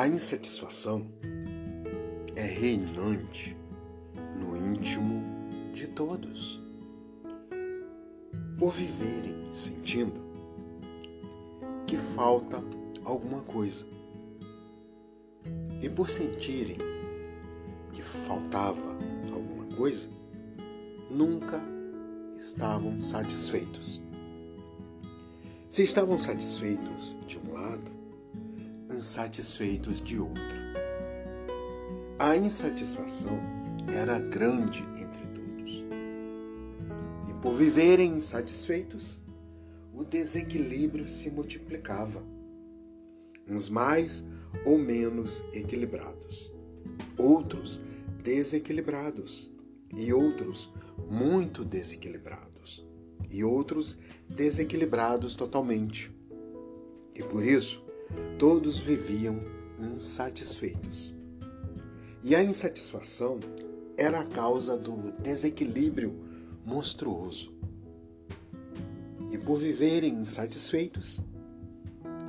A insatisfação é reinante no íntimo de todos. Por viverem sentindo que falta alguma coisa. E por sentirem que faltava alguma coisa, nunca estavam satisfeitos. Se estavam satisfeitos de um lado, insatisfeitos de outro. A insatisfação era grande entre todos. E por viverem insatisfeitos, o desequilíbrio se multiplicava. Uns mais ou menos equilibrados, outros desequilibrados e outros muito desequilibrados e outros desequilibrados totalmente. E por isso, todos viviam insatisfeitos. E a insatisfação era a causa do desequilíbrio monstruoso. E por viverem insatisfeitos,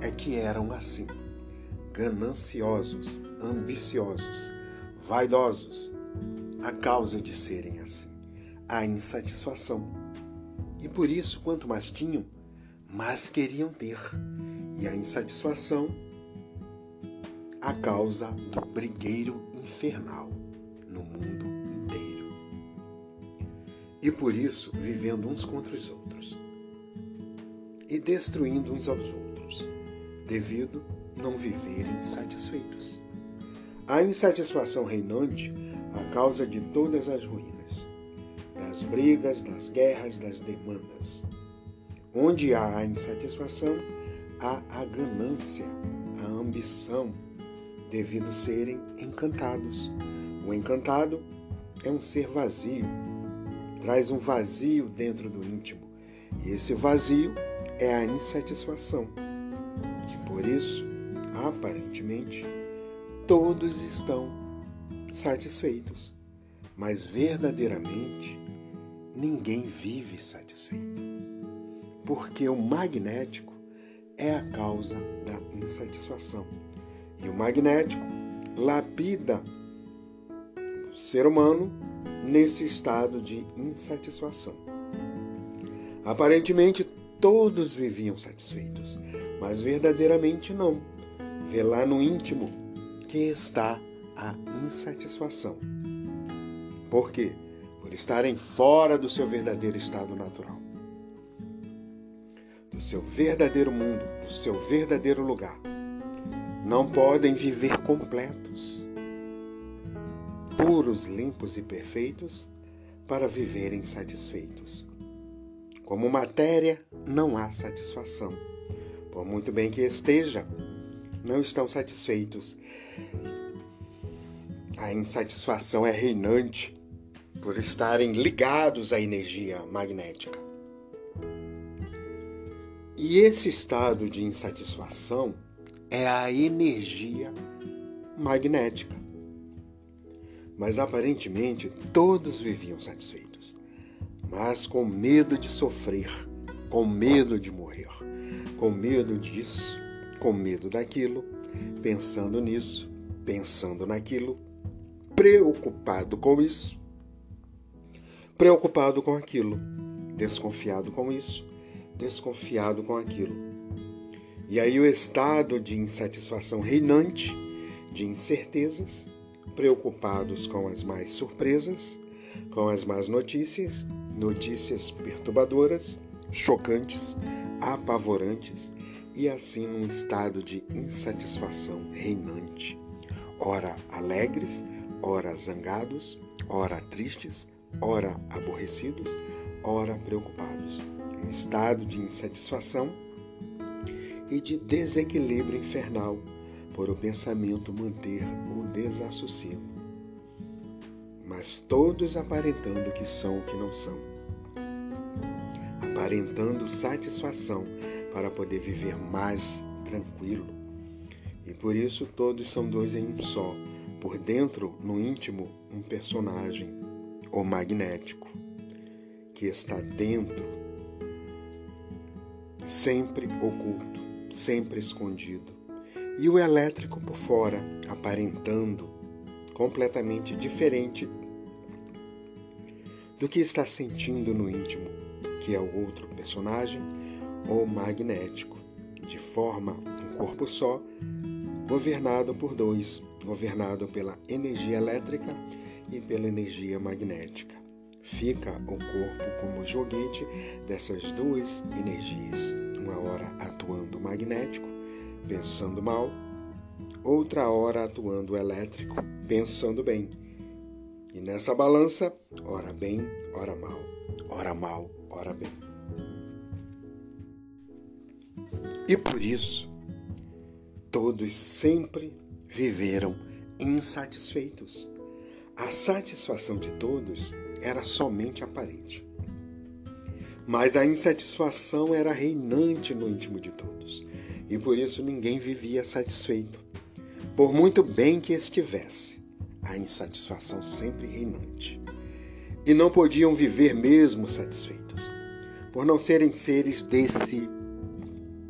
é que eram assim, gananciosos, ambiciosos, vaidosos, a causa de serem assim, a insatisfação. E por isso, quanto mais tinham, mais queriam ter e a insatisfação a causa do brigueiro infernal no mundo inteiro. E por isso vivendo uns contra os outros e destruindo uns aos outros, devido não viverem satisfeitos. A insatisfação reinante a causa de todas as ruínas, das brigas, das guerras, das demandas. Onde há a insatisfação, há a ganância, a ambição, devido serem encantados. O encantado é um ser vazio, traz um vazio dentro do íntimo, e esse vazio é a insatisfação. E por isso, aparentemente, todos estão satisfeitos, mas verdadeiramente ninguém vive satisfeito. Porque o magnético é a causa da insatisfação. E o magnético lapida o ser humano nesse estado de insatisfação. Aparentemente todos viviam satisfeitos, mas verdadeiramente não. Vê lá no íntimo que está a insatisfação. Por quê? Por estarem fora do seu verdadeiro estado natural do seu verdadeiro mundo, do seu verdadeiro lugar. Não podem viver completos, puros, limpos e perfeitos para viverem satisfeitos. Como matéria, não há satisfação. Por muito bem que esteja, não estão satisfeitos. A insatisfação é reinante por estarem ligados à energia magnética. E esse estado de insatisfação é a energia magnética. Mas aparentemente todos viviam satisfeitos, mas com medo de sofrer, com medo de morrer, com medo disso, com medo daquilo, pensando nisso, pensando naquilo, preocupado com isso, preocupado com aquilo, desconfiado com isso, desconfiado com aquilo. E aí o estado de insatisfação reinante, de incertezas, preocupados com as mais surpresas, com as más notícias, notícias perturbadoras, chocantes, apavorantes, e assim num estado de insatisfação reinante, ora alegres, ora zangados, ora tristes, ora aborrecidos, ora preocupados um estado de insatisfação e de desequilíbrio infernal por o pensamento manter o desassossego. Mas todos aparentando que são o que não são. Aparentando satisfação para poder viver mais tranquilo. E por isso todos são dois em um só, por dentro, no íntimo, um personagem, o magnético, que está dentro sempre oculto, sempre escondido, e o elétrico por fora, aparentando completamente diferente do que está sentindo no íntimo, que é o outro personagem, o magnético, de forma um corpo só, governado por dois, governado pela energia elétrica e pela energia magnética. Fica o corpo como joguete dessas duas energias, uma hora atuando magnético, pensando mal, outra hora atuando elétrico, pensando bem. E nessa balança, ora bem, ora mal, ora mal, ora bem. E por isso, todos sempre viveram insatisfeitos. A satisfação de todos era somente aparente. Mas a insatisfação era reinante no íntimo de todos, e por isso ninguém vivia satisfeito. Por muito bem que estivesse, a insatisfação sempre reinante. E não podiam viver mesmo satisfeitos, por não serem seres desse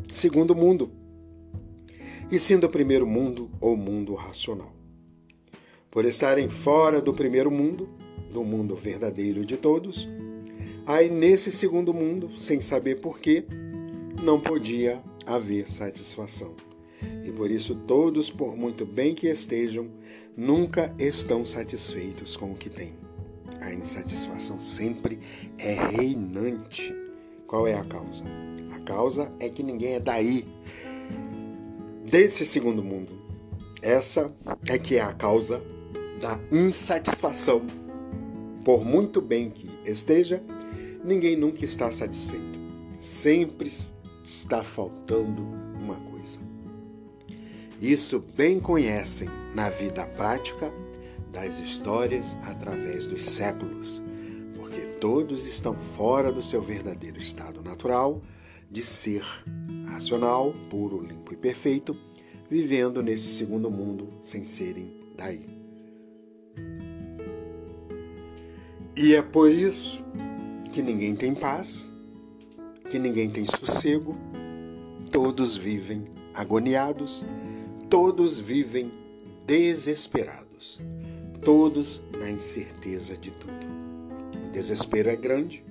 segundo mundo, e sim do primeiro mundo ou mundo racional. Por estarem fora do primeiro mundo, do mundo verdadeiro de todos, aí nesse segundo mundo, sem saber porquê, não podia haver satisfação. E por isso todos, por muito bem que estejam, nunca estão satisfeitos com o que têm. A insatisfação sempre é reinante. Qual é a causa? A causa é que ninguém é daí, desse segundo mundo. Essa é que é a causa da insatisfação. Por muito bem que esteja, ninguém nunca está satisfeito. Sempre está faltando uma coisa. Isso bem conhecem na vida prática das histórias através dos séculos, porque todos estão fora do seu verdadeiro estado natural de ser racional, puro, limpo e perfeito, vivendo nesse segundo mundo sem serem daí. E é por isso que ninguém tem paz, que ninguém tem sossego, todos vivem agoniados, todos vivem desesperados, todos na incerteza de tudo. O desespero é grande,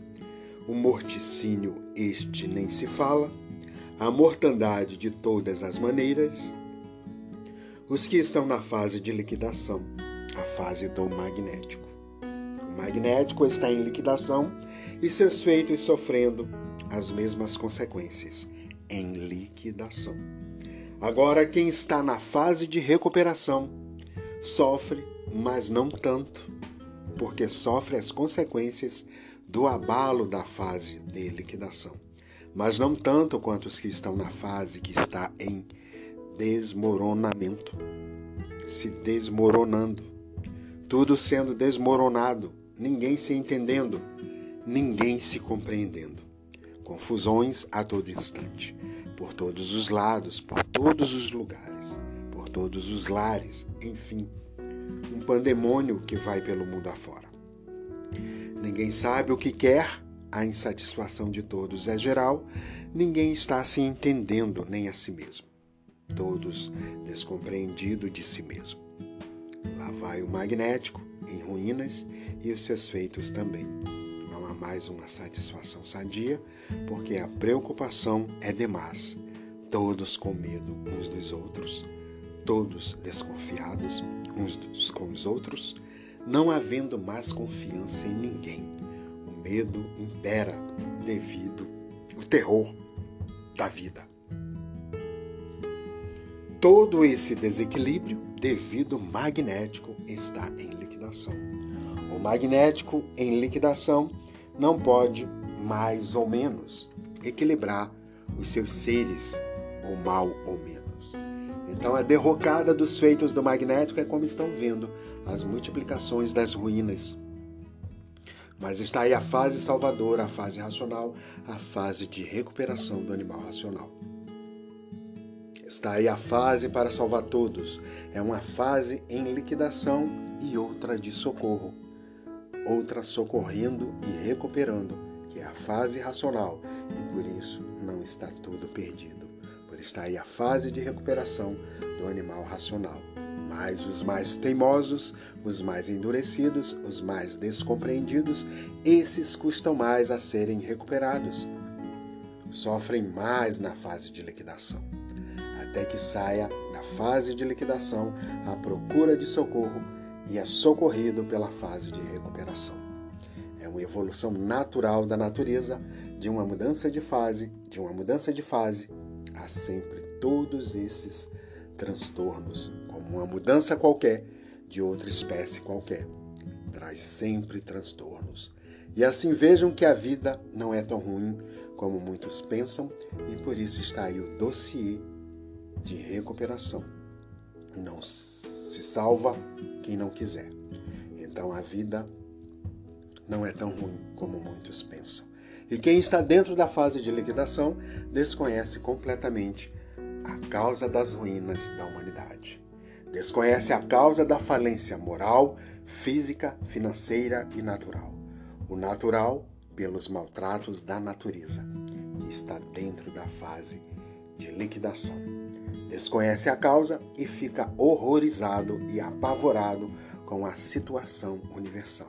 o morticínio este nem se fala, a mortandade de todas as maneiras, os que estão na fase de liquidação, a fase do magnético magnético está em liquidação e seus feitos sofrendo as mesmas consequências em liquidação. Agora, quem está na fase de recuperação sofre, mas não tanto, porque sofre as consequências do abalo da fase de liquidação, mas não tanto quanto os que estão na fase que está em desmoronamento, se desmoronando, tudo sendo desmoronado ninguém se entendendo, ninguém se compreendendo. Confusões a todo instante, por todos os lados, por todos os lugares, por todos os lares, enfim, um pandemônio que vai pelo mundo afora. Ninguém sabe o que quer, a insatisfação de todos é geral, ninguém está se entendendo nem a si mesmo. Todos descompreendidos de si mesmo. Lá vai o magnético, em ruínas e os seus feitos também. Não há mais uma satisfação sadia, porque a preocupação é demais. Todos com medo uns dos outros, todos desconfiados uns com os outros, não havendo mais confiança em ninguém. O medo impera devido ao terror da vida. Todo esse desequilíbrio, devido magnético, está em liquidação. O magnético em liquidação não pode, mais ou menos, equilibrar os seus seres, ou mal ou menos. Então, a derrocada dos feitos do magnético é como estão vendo as multiplicações das ruínas. Mas está aí a fase salvadora, a fase racional, a fase de recuperação do animal racional. Está aí a fase para salvar todos. É uma fase em liquidação e outra de socorro. Outra socorrendo e recuperando, que é a fase racional, e por isso não está tudo perdido. por estar aí a fase de recuperação do animal racional. Mas os mais teimosos, os mais endurecidos, os mais descompreendidos, esses custam mais a serem recuperados. Sofrem mais na fase de liquidação, até que saia da fase de liquidação à procura de socorro e é socorrido pela fase de recuperação. É uma evolução natural da natureza, de uma mudança de fase, de uma mudança de fase, há sempre todos esses transtornos, como uma mudança qualquer de outra espécie qualquer. Traz sempre transtornos. E assim vejam que a vida não é tão ruim como muitos pensam, e por isso está aí o dossiê de recuperação. Não se salva quem não quiser. Então a vida não é tão ruim como muitos pensam. E quem está dentro da fase de liquidação desconhece completamente a causa das ruínas da humanidade. Desconhece a causa da falência moral, física, financeira e natural. O natural pelos maltratos da natureza e está dentro da fase de liquidação. Desconhece a causa e fica horrorizado e apavorado com a situação universal.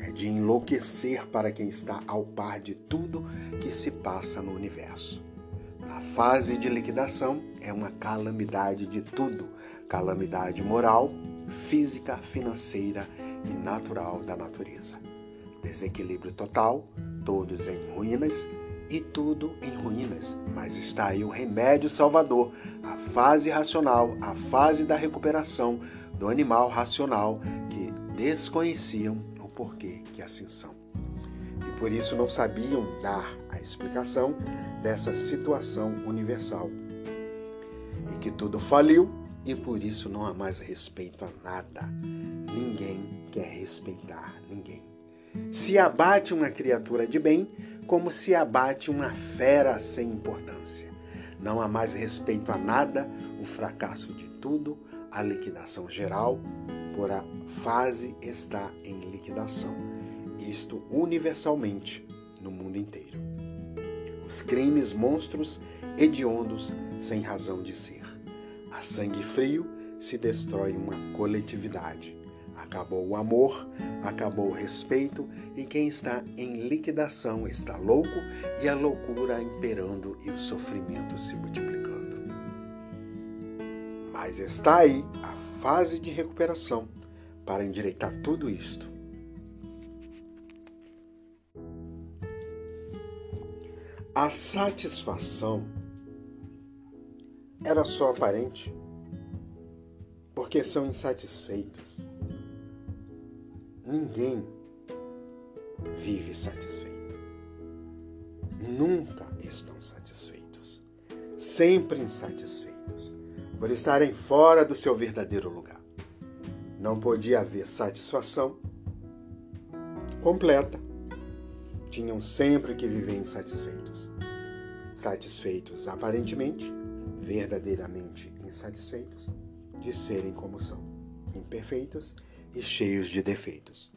É de enlouquecer para quem está ao par de tudo que se passa no universo. Na fase de liquidação é uma calamidade de tudo: calamidade moral, física, financeira e natural da natureza. Desequilíbrio total, todos em ruínas e tudo em ruínas. Mas está aí o remédio salvador, a fase racional, a fase da recuperação do animal racional que desconheciam o porquê que assim são. E por isso não sabiam dar a explicação dessa situação universal. E que tudo faliu e por isso não há mais respeito a nada. Ninguém quer respeitar ninguém. Se abate uma criatura de bem, como se abate uma fera sem importância. Não há mais respeito a nada, o fracasso de tudo, a liquidação geral, por a fase está em liquidação. Isto universalmente no mundo inteiro. Os crimes monstros hediondos sem razão de ser. A sangue frio se destrói uma coletividade. Acabou o amor, acabou o respeito, e quem está em liquidação está louco e a loucura imperando e o sofrimento se multiplicando. Mas está aí a fase de recuperação para endireitar tudo isto. A satisfação era só aparente, porque são insatisfeitos. Ninguém vive satisfeito. Nunca estão satisfeitos. Sempre insatisfeitos, por estarem fora do seu verdadeiro lugar. Não podia haver satisfação completa. Tinham sempre que viver insatisfeitos. Satisfeitos aparentemente, verdadeiramente insatisfeitos de serem como são, imperfeitos e cheios de defeitos.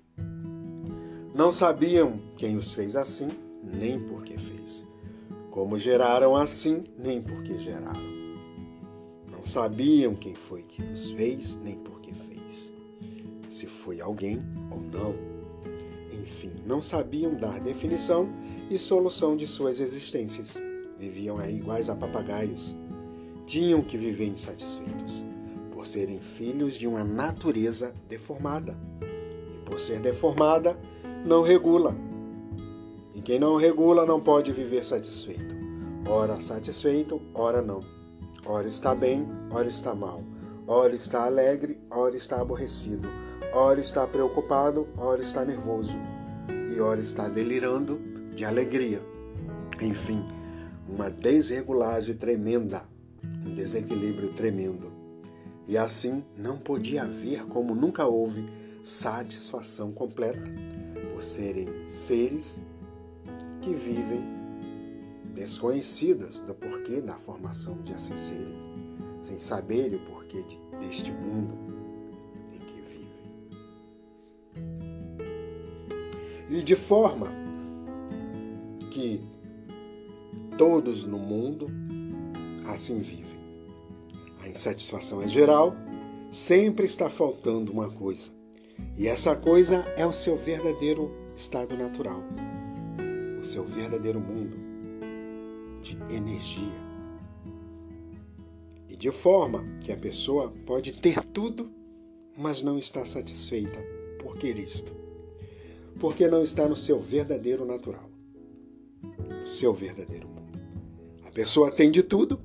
Não sabiam quem os fez assim, nem por que fez. Como geraram assim, nem por que geraram. Não sabiam quem foi que os fez, nem por que fez. Se foi alguém ou não. Enfim, não sabiam dar definição e solução de suas existências. Viviam aí iguais a papagaios. Tinham que viver insatisfeitos por serem filhos de uma natureza deformada. E por ser deformada, não regula. E quem não regula não pode viver satisfeito. Ora satisfeito, ora não. Ora está bem, ora está mal. Ora está alegre, ora está aborrecido. Ora está preocupado, ora está nervoso. E ora está delirando de alegria. Enfim, uma desregulagem tremenda, um desequilíbrio tremendo. E assim não podia haver, como nunca houve, satisfação completa, por serem seres que vivem desconhecidos do porquê da formação de assim serem, sem saberem o porquê de, deste mundo em que vivem. E de forma que todos no mundo assim vivem. A insatisfação é geral, sempre está faltando uma coisa. E essa coisa é o seu verdadeiro estado natural, o seu verdadeiro mundo de energia. E de forma que a pessoa pode ter tudo, mas não está satisfeita por querer isto. Porque não está no seu verdadeiro natural, no seu verdadeiro mundo. A pessoa tem de tudo,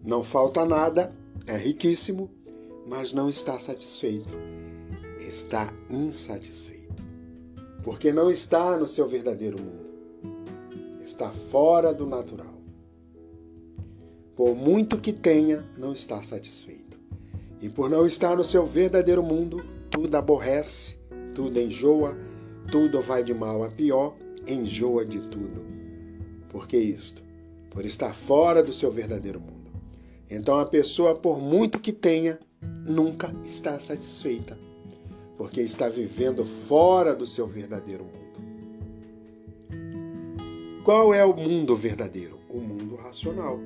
não falta nada, é riquíssimo, mas não está satisfeito. Está insatisfeito. Porque não está no seu verdadeiro mundo. Está fora do natural. Por muito que tenha, não está satisfeito. E por não estar no seu verdadeiro mundo, tudo aborrece, tudo enjoa, tudo vai de mal a pior, enjoa de tudo. Por que isto? Por estar fora do seu verdadeiro mundo. Então a pessoa, por muito que tenha, nunca está satisfeita, porque está vivendo fora do seu verdadeiro mundo. Qual é o mundo verdadeiro? O mundo racional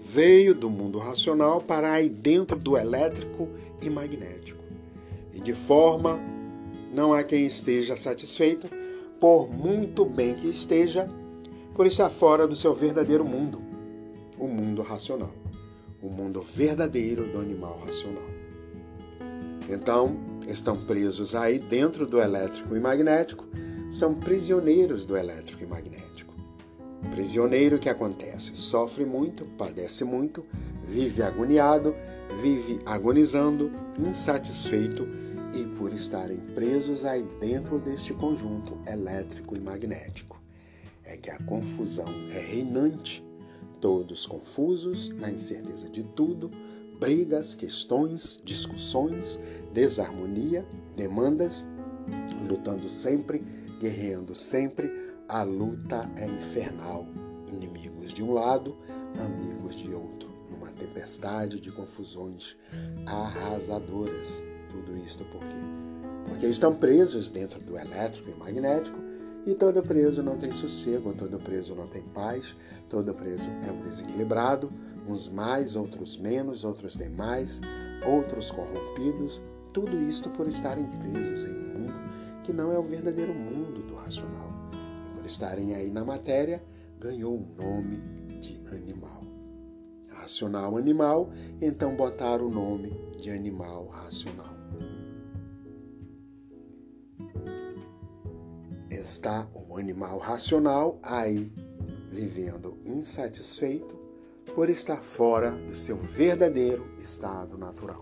veio do mundo racional para aí dentro do elétrico e magnético. E de forma não há quem esteja satisfeito, por muito bem que esteja, por estar fora do seu verdadeiro mundo, o mundo racional, o mundo verdadeiro do animal racional. Então, estão presos aí dentro do elétrico e magnético, são prisioneiros do elétrico e magnético. Prisioneiro que acontece? Sofre muito, padece muito, vive agoniado, vive agonizando, insatisfeito e por estarem presos aí dentro deste conjunto elétrico e magnético. É que a confusão é reinante, todos confusos, na incerteza de tudo, brigas, questões, discussões, desarmonia, demandas, lutando sempre, guerreando sempre, a luta é infernal. Inimigos de um lado, amigos de outro, numa tempestade de confusões arrasadoras. Tudo isto por quê? Porque estão presos dentro do elétrico e magnético e todo preso não tem sossego, todo preso não tem paz, todo preso é um desequilibrado, uns mais, outros menos, outros têm mais, outros corrompidos, tudo isto por estarem presos em um mundo que não é o verdadeiro mundo do racional por estarem aí na matéria, ganhou o nome de animal. Racional animal, então botaram o nome de animal racional. Está o animal racional aí vivendo insatisfeito por estar fora do seu verdadeiro estado natural.